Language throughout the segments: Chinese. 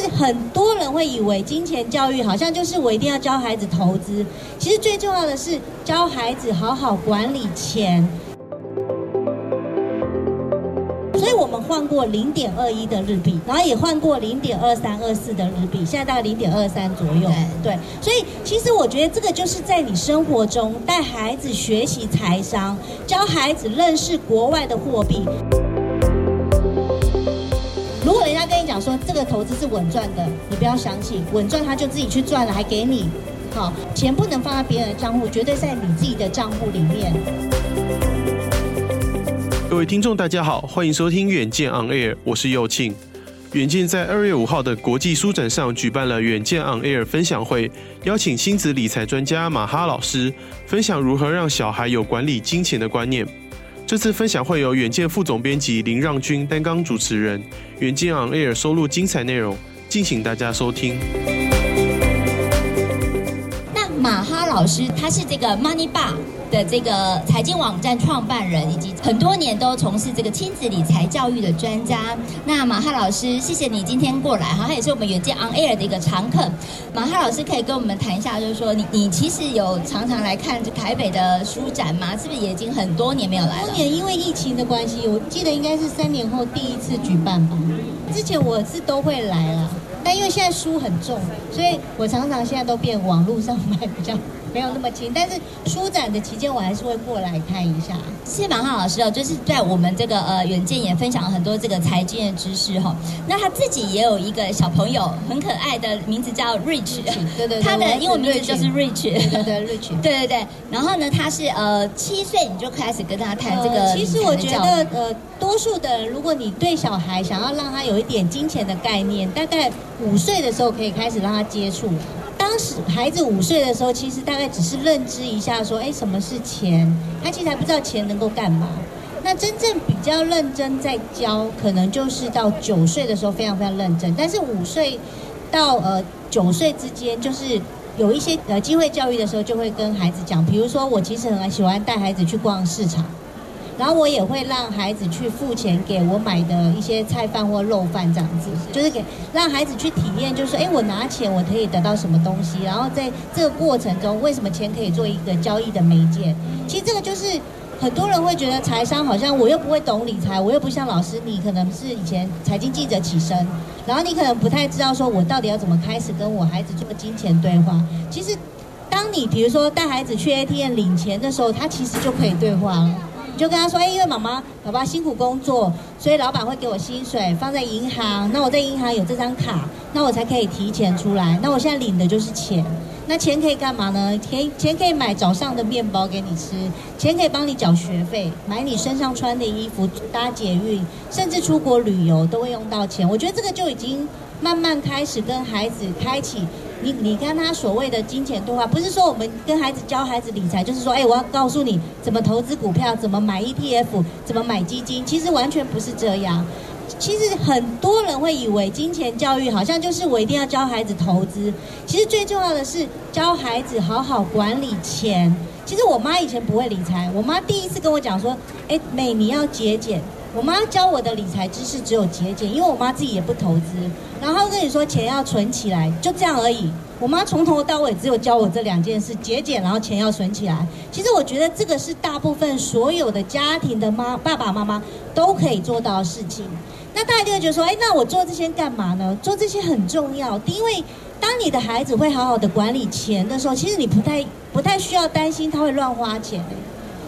实很多人会以为金钱教育好像就是我一定要教孩子投资，其实最重要的是教孩子好好管理钱。所以我们换过零点二一的日币，然后也换过零点二三、二四的日币，现在大概零点二三左右。对，所以其实我觉得这个就是在你生活中带孩子学习财商，教孩子认识国外的货币。如果人家跟你讲说这个投资是稳赚的，你不要相信，稳赚他就自己去赚了，还给你。好，钱不能放在别人的账户，绝对在你自己的账户里面。各位听众，大家好，欢迎收听远见 On Air，我是佑庆。远见在二月五号的国际书展上举办了远见 On Air 分享会，邀请亲子理财专家马哈老师分享如何让小孩有管理金钱的观念。这次分享会由远见副总编辑林让君担纲主持人，远见 On Air 收录精彩内容，敬请大家收听。老师他是这个 Money Bar 的这个财经网站创办人，以及很多年都从事这个亲子理财教育的专家。那马哈老师，谢谢你今天过来哈，他也是我们远见 On Air 的一个常客。马哈老师可以跟我们谈一下，就是说你你其实有常常来看这台北的书展吗？是不是也已经很多年没有来了？多年，因为疫情的关系，我记得应该是三年后第一次举办吧。之前我是都会来了，但因为现在书很重，所以我常常现在都变网络上买比较。没有那么轻，但是书展的期间我还是会过来看一下。谢谢马浩老师哦，就是在我们这个呃远见也分享了很多这个财经的知识哈、哦。那他自己也有一个小朋友，很可爱的名字叫 Rich，对对对，他的英文名字就是 Rich，对对对，Rich，对对对。然后呢，他是呃七岁你就开始跟他谈这个、呃。其实我觉得呃，多数的如果你对小孩想要让他有一点金钱的概念，大概五岁的时候可以开始让他接触。当时孩子五岁的时候，其实大概只是认知一下，说，哎，什么是钱？他其实还不知道钱能够干嘛。那真正比较认真在教，可能就是到九岁的时候非常非常认真。但是五岁到呃九岁之间，就是有一些呃机会教育的时候，就会跟孩子讲，比如说我其实很喜欢带孩子去逛市场。然后我也会让孩子去付钱给我买的一些菜饭或肉饭这样子，就是给让孩子去体验，就是说，哎，我拿钱我可以得到什么东西，然后在这个过程中，为什么钱可以做一个交易的媒介？其实这个就是很多人会觉得财商好像我又不会懂理财，我又不像老师，你可能是以前财经记者起身，然后你可能不太知道说我到底要怎么开始跟我孩子做金钱对话。其实，当你比如说带孩子去 ATM 领钱的时候，他其实就可以对话了。就跟他说，哎，因为妈妈、爸爸辛苦工作，所以老板会给我薪水放在银行。那我在银行有这张卡，那我才可以提前出来。那我现在领的就是钱。那钱可以干嘛呢？钱钱可以买早上的面包给你吃，钱可以帮你缴学费，买你身上穿的衣服，搭捷运，甚至出国旅游都会用到钱。我觉得这个就已经慢慢开始跟孩子开启。你你跟他所谓的金钱对话，不是说我们跟孩子教孩子理财，就是说，哎，我要告诉你怎么投资股票，怎么买 ETF，怎么买基金，其实完全不是这样。其实很多人会以为金钱教育好像就是我一定要教孩子投资，其实最重要的是教孩子好好管理钱。其实我妈以前不会理财，我妈第一次跟我讲说，哎，美，你要节俭。我妈教我的理财知识只有节俭，因为我妈自己也不投资。然后跟你说钱要存起来，就这样而已。我妈从头到尾只有教我这两件事：节俭，然后钱要存起来。其实我觉得这个是大部分所有的家庭的妈爸爸妈妈都可以做到的事情。那大家就会觉得说，哎，那我做这些干嘛呢？做这些很重要，因为当你的孩子会好好的管理钱的时候，其实你不太不太需要担心他会乱花钱。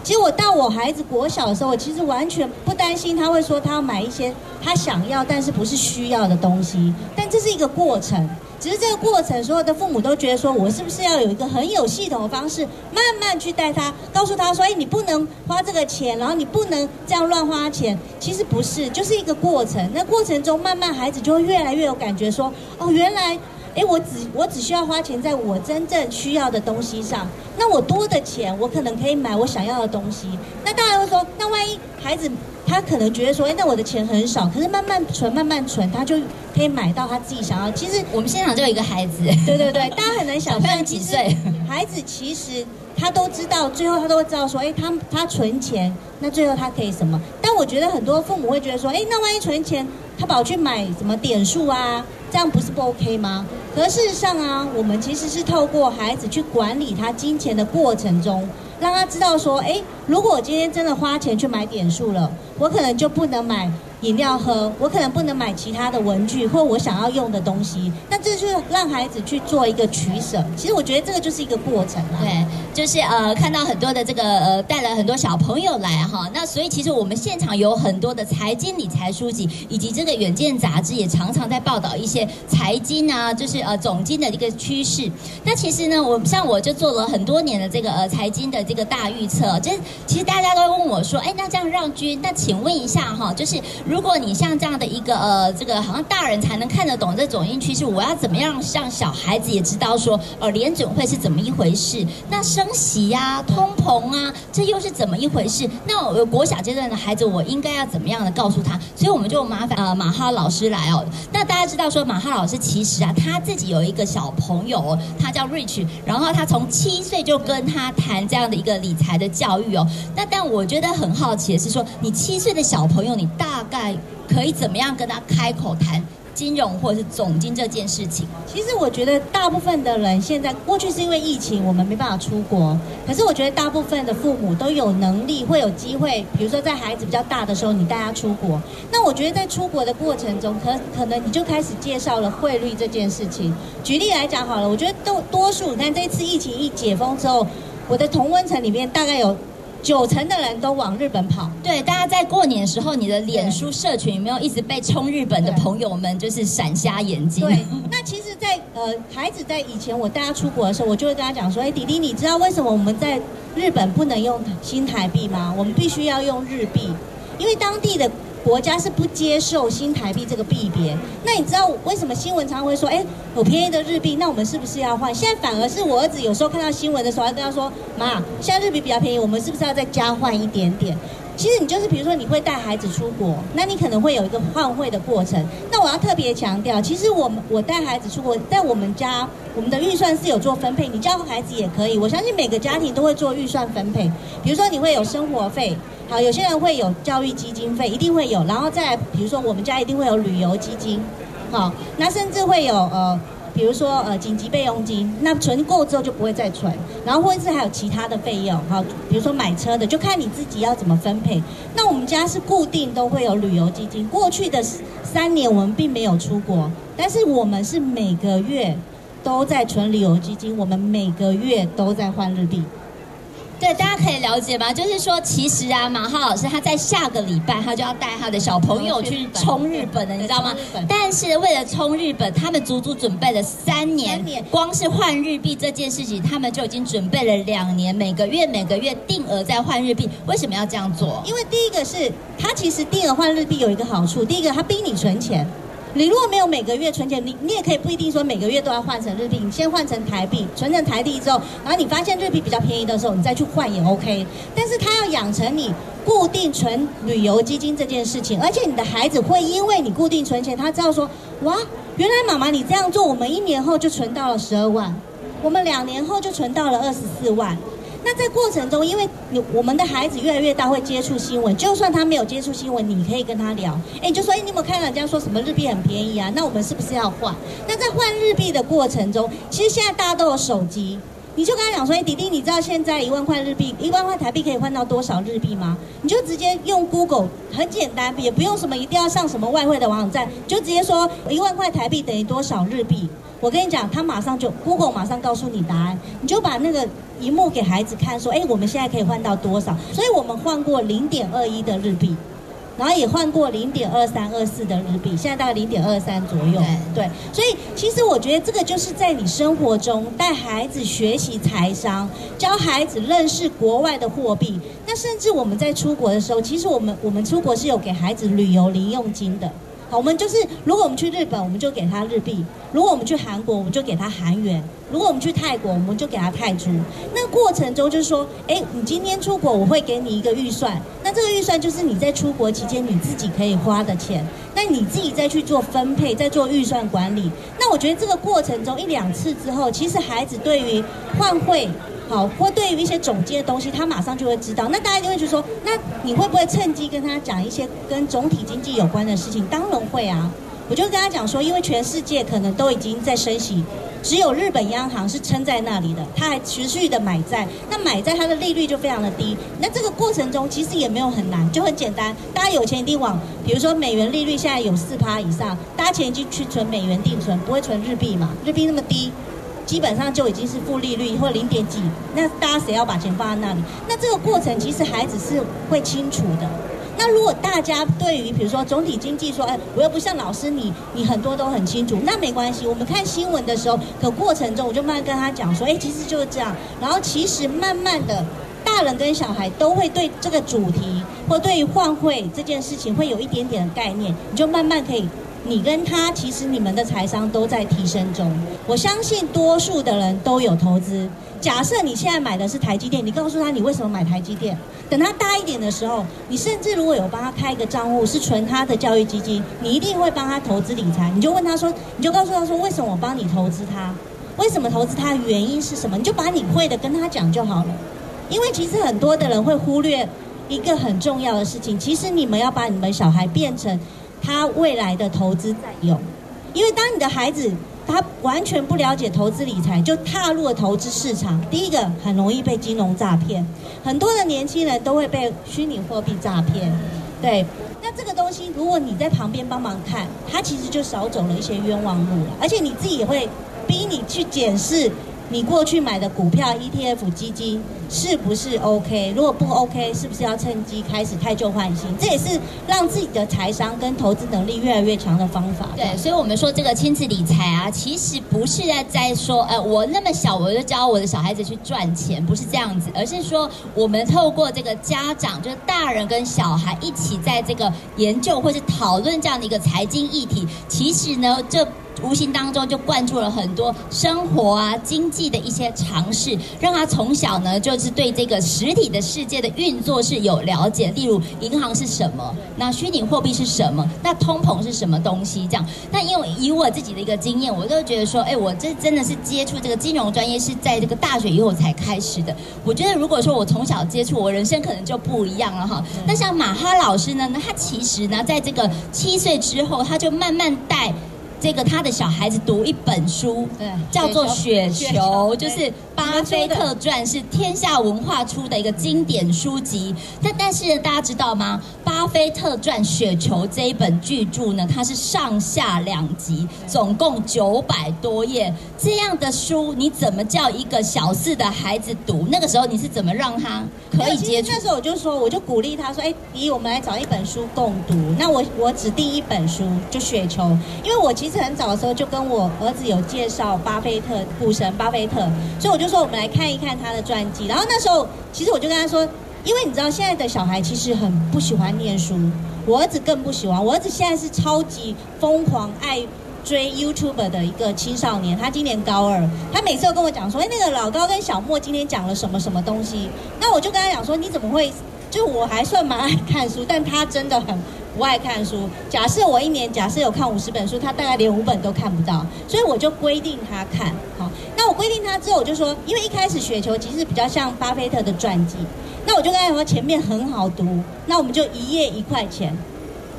其实我到我孩子国小的时候，我其实完全不担心他会说他要买一些他想要但是不是需要的东西。但这是一个过程，只是这个过程，所有的父母都觉得说，我是不是要有一个很有系统的方式，慢慢去带他，告诉他说，哎，你不能花这个钱，然后你不能这样乱花钱。其实不是，就是一个过程。那过程中，慢慢孩子就会越来越有感觉，说，哦，原来。哎，我只我只需要花钱在我真正需要的东西上。那我多的钱，我可能可以买我想要的东西。那大家会说，那万一孩子他可能觉得说，哎，那我的钱很少，可是慢慢存，慢慢存，他就可以买到他自己想要。其实我们现场就有一个孩子，对对对，大家很难想象几岁。孩子其实他都知道，最后他都会知道说，哎，他他存钱，那最后他可以什么？但我觉得很多父母会觉得说，哎，那万一存钱，他跑去买什么点数啊？这样不是不 OK 吗？可事实上啊，我们其实是透过孩子去管理他金钱的过程中，让他知道说，哎，如果我今天真的花钱去买点数了，我可能就不能买。饮料喝，我可能不能买其他的文具或我想要用的东西，那这就是让孩子去做一个取舍。其实我觉得这个就是一个过程啦。对，就是呃，看到很多的这个呃，带了很多小朋友来哈，那所以其实我们现场有很多的财经理财书籍，以及这个远见杂志也常常在报道一些财经啊，就是呃总经的一个趋势。那其实呢，我像我就做了很多年的这个呃财经的这个大预测，就其实大家都问我说，哎，那这样让均，那请问一下哈，就是。如果你像这样的一个呃，这个好像大人才能看得懂这种总经趋势，我要怎么样让小孩子也知道说，呃，联准会是怎么一回事？那升息呀、啊、通膨啊，这又是怎么一回事？那我国小阶段的孩子，我应该要怎么样的告诉他？所以我们就麻烦呃马哈老师来哦。那大家知道说，马哈老师其实啊，他自己有一个小朋友，他叫 Rich，然后他从七岁就跟他谈这样的一个理财的教育哦。那但我觉得很好奇的是说，你七岁的小朋友，你大概可以怎么样跟他开口谈金融或者是总经这件事情？其实我觉得大部分的人现在过去是因为疫情，我们没办法出国。可是我觉得大部分的父母都有能力，会有机会，比如说在孩子比较大的时候，你带他出国。那我觉得在出国的过程中，可可能你就开始介绍了汇率这件事情。举例来讲好了，我觉得都多数，你看这次疫情一解封之后，我的同温层里面大概有。九成的人都往日本跑，对，大家在过年的时候，你的脸书社群有没有一直被冲日本的朋友们就是闪瞎眼睛？对，那其实在，在呃，孩子在以前我带他出国的时候，我就会跟他讲说，哎，弟弟，你知道为什么我们在日本不能用新台币吗？我们必须要用日币，因为当地的。国家是不接受新台币这个币别，那你知道为什么新闻常常会说，哎，有便宜的日币，那我们是不是要换？现在反而是我儿子有时候看到新闻的时候，还跟他说，妈，现在日币比较便宜，我们是不是要再加换一点点？其实你就是比如说你会带孩子出国，那你可能会有一个换汇的过程。那我要特别强调，其实我们我带孩子出国，在我们家我们的预算是有做分配，你教孩子也可以。我相信每个家庭都会做预算分配，比如说你会有生活费。好，有些人会有教育基金费，一定会有，然后再来，比如说我们家一定会有旅游基金，好，那甚至会有呃，比如说呃紧急备用金，那存够之后就不会再存，然后或者是还有其他的费用，好，比如说买车的，就看你自己要怎么分配。那我们家是固定都会有旅游基金，过去的三年我们并没有出国，但是我们是每个月都在存旅游基金，我们每个月都在换日币。对，大家可以了解吗？就是说，其实啊，马浩老师他在下个礼拜他就要带他的小朋友去冲日本了，你知道吗？但是为了冲日本，他们足足准备了三年，光是换日币这件事情，他们就已经准备了两年，每个月每个月定额在换日币。为什么要这样做？因为第一个是他其实定额换日币有一个好处，第一个他逼你存钱。你如果没有每个月存钱，你你也可以不一定说每个月都要换成日币，你先换成台币，存成台币之后，然后你发现日币比较便宜的时候，你再去换也 OK。但是他要养成你固定存旅游基金这件事情，而且你的孩子会因为你固定存钱，他知道说，哇，原来妈妈你这样做，我们一年后就存到了十二万，我们两年后就存到了二十四万。那在过程中，因为你我们的孩子越来越大，会接触新闻。就算他没有接触新闻，你可以跟他聊。哎，你就说，哎，你有没有看到人家说什么日币很便宜啊？那我们是不是要换？那在换日币的过程中，其实现在大家都有手机，你就跟他讲说，哎，弟弟，你知道现在一万块日币，一万块台币可以换到多少日币吗？你就直接用 Google，很简单，也不用什么一定要上什么外汇的网站，就直接说一万块台币等于多少日币。我跟你讲，他马上就 Google 马上告诉你答案，你就把那个。荧幕给孩子看，说：“哎，我们现在可以换到多少？”所以我们换过零点二一的日币，然后也换过零点二三、二四的日币，现在大概零点二三左右。对，所以其实我觉得这个就是在你生活中带孩子学习财商，教孩子认识国外的货币。那甚至我们在出国的时候，其实我们我们出国是有给孩子旅游零用金的。我们就是，如果我们去日本，我们就给他日币；如果我们去韩国，我们就给他韩元；如果我们去泰国，我们就给他泰铢。那过程中就是说，哎，你今天出国，我会给你一个预算。那这个预算就是你在出国期间你自己可以花的钱。那你自己再去做分配，再做预算管理。那我觉得这个过程中一两次之后，其实孩子对于换汇。好，或对于一些总结的东西，他马上就会知道。那大家就会去说，那你会不会趁机跟他讲一些跟总体经济有关的事情？当然会啊。我就跟他讲说，因为全世界可能都已经在升息，只有日本央行是撑在那里的，他还持续的买债，那买债它的利率就非常的低。那这个过程中其实也没有很难，就很简单，大家有钱一定往，比如说美元利率现在有四趴以上，大家钱已经去存美元定存，不会存日币嘛？日币那么低，基本上就已经是负利率或零点几，那大家谁要把钱放在那里？那这个过程其实孩子是会清楚的。那如果大家对于比如说总体经济说，哎，我又不像老师你，你很多都很清楚，那没关系。我们看新闻的时候，可过程中我就慢慢跟他讲说，哎，其实就是这样。然后其实慢慢的，大人跟小孩都会对这个主题或对于换汇这件事情会有一点点的概念，你就慢慢可以，你跟他其实你们的财商都在提升中。我相信多数的人都有投资。假设你现在买的是台积电，你告诉他你为什么买台积电？等他大一点的时候，你甚至如果有帮他开一个账户是存他的教育基金，你一定会帮他投资理财。你就问他说，你就告诉他说，为什么我帮你投资他？为什么投资他？原因是什么？你就把你会的跟他讲就好了。因为其实很多的人会忽略一个很重要的事情，其实你们要把你们小孩变成他未来的投资在用，因为当你的孩子。他完全不了解投资理财，就踏入了投资市场。第一个很容易被金融诈骗，很多的年轻人都会被虚拟货币诈骗。对，那这个东西如果你在旁边帮忙看，他其实就少走了一些冤枉路了，而且你自己也会逼你去检视。你过去买的股票、ETF、基金是不是 OK？如果不 OK，是不是要趁机开始汰旧换新？这也是让自己的财商跟投资能力越来越强的方法。对，所以我们说这个亲子理财啊，其实不是在在说，呃，我那么小我就教我的小孩子去赚钱，不是这样子，而是说我们透过这个家长，就是大人跟小孩一起在这个研究或是讨论这样的一个财经议题，其实呢，这。无形当中就灌注了很多生活啊、经济的一些常识，让他从小呢就是对这个实体的世界的运作是有了解。例如银行是什么，那虚拟货币是什么，那通膨是什么东西？这样，那因为以我自己的一个经验，我就觉得说，哎，我这真的是接触这个金融专业是在这个大学以后才开始的。我觉得如果说我从小接触，我人生可能就不一样了哈。那像马哈老师呢，那他其实呢，在这个七岁之后，他就慢慢带。这个他的小孩子读一本书，对，叫做《雪球》，就是巴菲特传，是天下文化出的一个经典书籍。但但是大家知道吗？巴菲特传《雪球》这一本巨著呢，它是上下两集，总共九百多页。这样的书，你怎么叫一个小四的孩子读？那个时候你是怎么让他可以接触？那时候我就说，我就鼓励他说：“哎，姨，我们来找一本书共读。那我我指定一本书，就《雪球》，因为我其实。是很早的时候就跟我儿子有介绍巴菲特股神巴菲特，所以我就说我们来看一看他的传记。然后那时候其实我就跟他说，因为你知道现在的小孩其实很不喜欢念书，我儿子更不喜欢。我儿子现在是超级疯狂爱追 YouTube 的一个青少年，他今年高二，他每次都跟我讲说，哎，那个老高跟小莫今天讲了什么什么东西。那我就跟他讲说，你怎么会？就我还算蛮爱看书，但他真的很。不爱看书。假设我一年假设有看五十本书，他大概连五本都看不到，所以我就规定他看。好，那我规定他之后，我就说，因为一开始雪球其实比较像巴菲特的传记，那我就跟他说前面很好读，那我们就一页一块钱。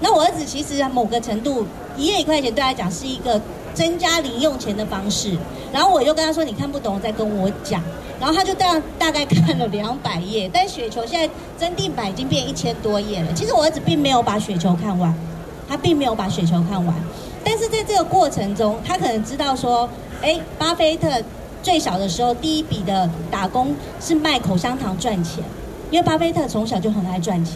那我儿子其实某个程度，一页一块钱对他讲是一个增加零用钱的方式。然后我就跟他说，你看不懂再跟我讲。然后他就大大概看了两百页，但雪球现在增订版已经变一千多页了。其实我儿子并没有把雪球看完，他并没有把雪球看完。但是在这个过程中，他可能知道说，哎，巴菲特最小的时候第一笔的打工是卖口香糖赚钱，因为巴菲特从小就很爱赚钱。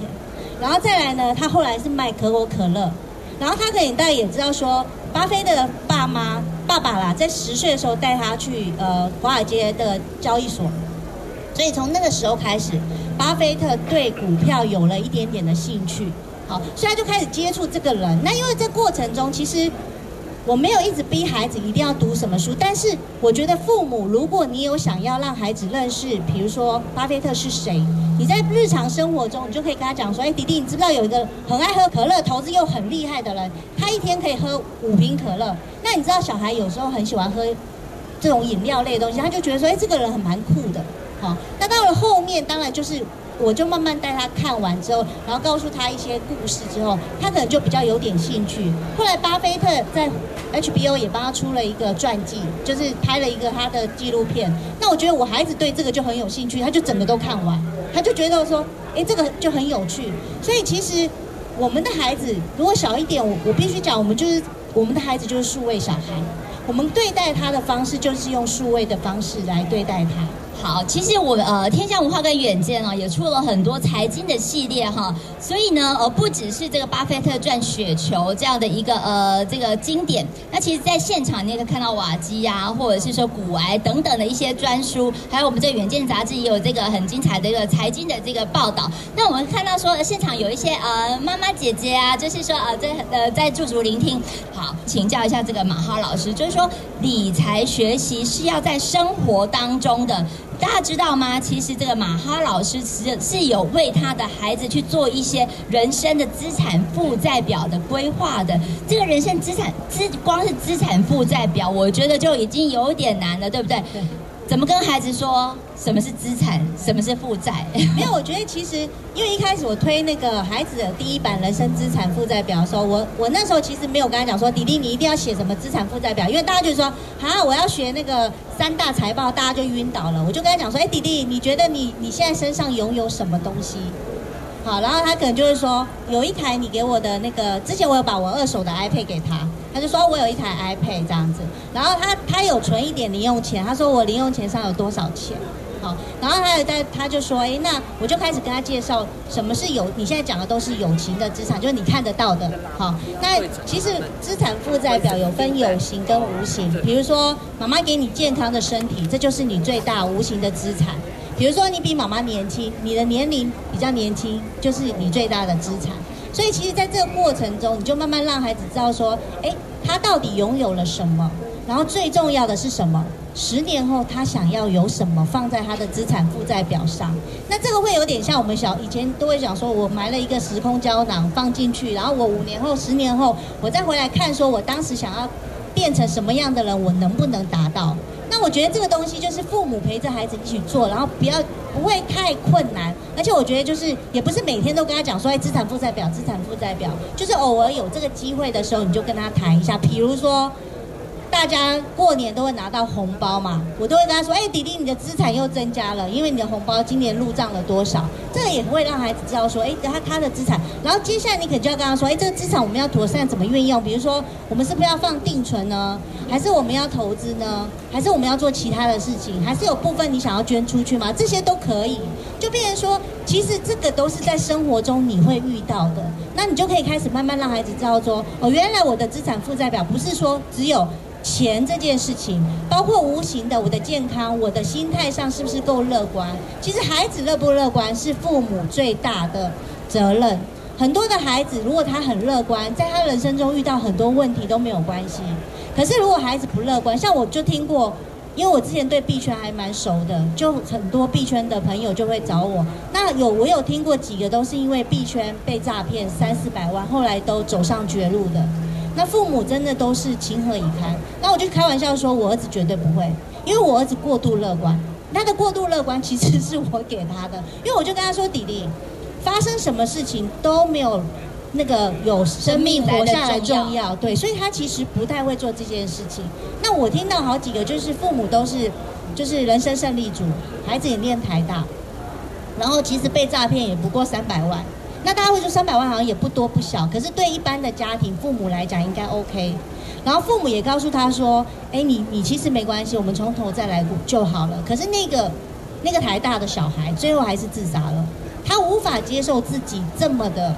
然后再来呢，他后来是卖可口可乐。然后他可能大概也知道说，巴菲特的爸妈。爸爸啦，在十岁的时候带他去呃华尔街的交易所，所以从那个时候开始，巴菲特对股票有了一点点的兴趣，好，所以他就开始接触这个人。那因为这过程中，其实。我没有一直逼孩子一定要读什么书，但是我觉得父母，如果你有想要让孩子认识，比如说巴菲特是谁，你在日常生活中，你就可以跟他讲说：“哎，弟弟，你知不知道有一个很爱喝可乐、投资又很厉害的人？他一天可以喝五瓶可乐。那你知道小孩有时候很喜欢喝这种饮料类的东西，他就觉得说：哎，这个人很蛮酷的。好，那到了后面，当然就是我就慢慢带他看完之后，然后告诉他一些故事之后，他可能就比较有点兴趣。后来巴菲特在 HBO 也帮他出了一个传记，就是拍了一个他的纪录片。那我觉得我孩子对这个就很有兴趣，他就整个都看完，他就觉得说，哎，这个就很有趣。所以其实我们的孩子如果小一点，我我必须讲，我们就是我们的孩子就是数位小孩，我们对待他的方式就是用数位的方式来对待他。好，其实我呃，天下文化跟远见啊，也出了很多财经的系列哈，所以呢，呃，不只是这个巴菲特赚雪球这样的一个呃这个经典，那其实在现场你也可以看到瓦基呀，或者是说股癌等等的一些专书，还有我们这远见杂志也有这个很精彩的一个财经的这个报道。那我们看到说现场有一些呃妈妈姐姐啊，就是说呃在呃在驻足聆听。好，请教一下这个马哈老师，就是说理财学习是要在生活当中的。大家知道吗？其实这个马哈老师是是有为他的孩子去做一些人生的资产负债表的规划的。这个人生资产资光是资产负债表，我觉得就已经有点难了，对不对？对。怎么跟孩子说什么是资产，什么是负债？没有，我觉得其实因为一开始我推那个孩子的第一版人生资产负债表的时候，我我那时候其实没有跟他讲说，迪迪你一定要写什么资产负债表，因为大家就说啊，我要学那个三大财报，大家就晕倒了。我就跟他讲说，哎，迪迪，你觉得你你现在身上拥有什么东西？好，然后他可能就会说，有一台你给我的那个，之前我有把我二手的 iPad 给他，他就说我有一台 iPad 这样子，然后他他有存一点零用钱，他说我零用钱上有多少钱，好，然后他有在他就说，哎，那我就开始跟他介绍什么是有，你现在讲的都是有形的资产，就是你看得到的，好，那其实资产负债表有分有形跟无形，比如说妈妈给你健康的身体，这就是你最大无形的资产。比如说，你比妈妈年轻，你的年龄比较年轻，就是你最大的资产。所以，其实，在这个过程中，你就慢慢让孩子知道说，诶，他到底拥有了什么，然后最重要的是什么？十年后他想要有什么放在他的资产负债表上？那这个会有点像我们小以前都会讲说，我埋了一个时空胶囊放进去，然后我五年后、十年后，我再回来看，说我当时想要变成什么样的人，我能不能达到？那我觉得这个东西就是父母陪着孩子一起做，然后不要不会太困难，而且我觉得就是也不是每天都跟他讲说，哎，资产负债表，资产负债表，就是偶尔有这个机会的时候，你就跟他谈一下，比如说。大家过年都会拿到红包嘛，我都会跟他说：“哎，弟弟，你的资产又增加了，因为你的红包今年入账了多少？”这个也会让孩子知道说：“哎，他他的资产。”然后接下来你可能就要跟他说：“哎，这个资产我们要妥善怎么运用？比如说，我们是不是要放定存呢？还是我们要投资呢？还是我们要做其他的事情？还是有部分你想要捐出去吗？这些都可以。就变成说，其实这个都是在生活中你会遇到的，那你就可以开始慢慢让孩子知道说：哦，原来我的资产负债表不是说只有。”钱这件事情，包括无形的，我的健康，我的心态上是不是够乐观？其实孩子乐不乐观是父母最大的责任。很多的孩子，如果他很乐观，在他人生中遇到很多问题都没有关系。可是如果孩子不乐观，像我就听过，因为我之前对币圈还蛮熟的，就很多币圈的朋友就会找我。那有我有听过几个都是因为币圈被诈骗三四百万，后来都走上绝路的。那父母真的都是情何以堪？那我就开玩笑说，我儿子绝对不会，因为我儿子过度乐观。他的过度乐观其实是我给他的，因为我就跟他说：“弟弟，发生什么事情都没有那个有生命活下来重要。”对，所以他其实不太会做这件事情。那我听到好几个就是父母都是就是人生胜利组，孩子也念台大，然后其实被诈骗也不过三百万。那大家会说三百万好像也不多不小，可是对一般的家庭父母来讲应该 OK。然后父母也告诉他说：“哎，你你其实没关系，我们从头再来就好了。”可是那个那个台大的小孩最后还是自杀了，他无法接受自己这么的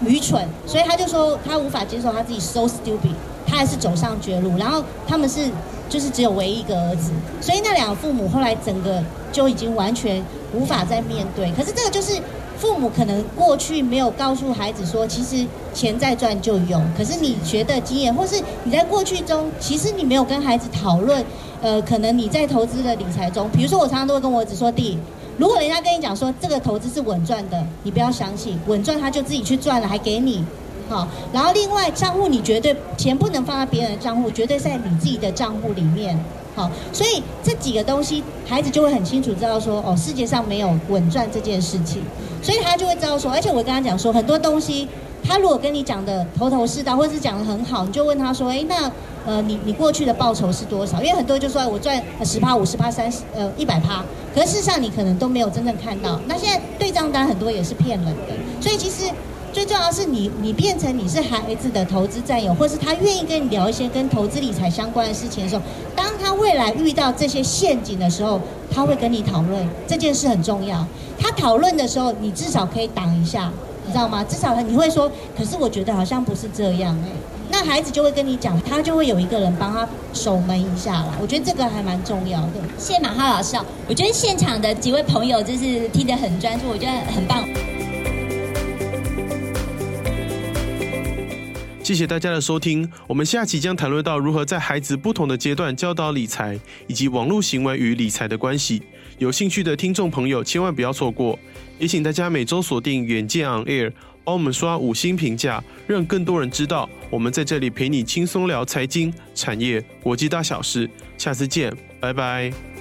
愚蠢，所以他就说他无法接受他自己 so stupid，他还是走上绝路。然后他们是就是只有唯一一个儿子，所以那两个父母后来整个就已经完全无法再面对。可是这个就是。父母可能过去没有告诉孩子说，其实钱再赚就有。可是你学的经验，或是你在过去中，其实你没有跟孩子讨论。呃，可能你在投资的理财中，比如说我常常都会跟我儿子说：“弟，如果人家跟你讲说这个投资是稳赚的，你不要相信，稳赚他就自己去赚了，还给你。好，然后另外账户你绝对钱不能放在别人的账户，绝对在你自己的账户里面。好，所以这几个东西，孩子就会很清楚知道说，哦，世界上没有稳赚这件事情，所以他就会知道说，而且我跟他讲说，很多东西，他如果跟你讲的头头是道，或者是讲的很好，你就问他说，哎，那呃，你你过去的报酬是多少？因为很多人就说，我赚十趴、五十趴、三十呃一百趴，可是事实上你可能都没有真正看到。那现在对账单很多也是骗人的，所以其实。最重要的是你，你变成你是孩子的投资战友，或是他愿意跟你聊一些跟投资理财相关的事情的时候，当他未来遇到这些陷阱的时候，他会跟你讨论这件事很重要。他讨论的时候，你至少可以挡一下，你知道吗？至少你会说，可是我觉得好像不是这样哎。那孩子就会跟你讲，他就会有一个人帮他守门一下了。我觉得这个还蛮重要的。谢谢马哈老师啊，我觉得现场的几位朋友就是听得很专注，我觉得很棒。谢谢大家的收听，我们下期将谈论到如何在孩子不同的阶段教导理财，以及网络行为与理财的关系。有兴趣的听众朋友千万不要错过，也请大家每周锁定远见 On Air，帮我们刷五星评价，让更多人知道我们在这里陪你轻松聊财经、产业、国际大小事。下次见，拜拜。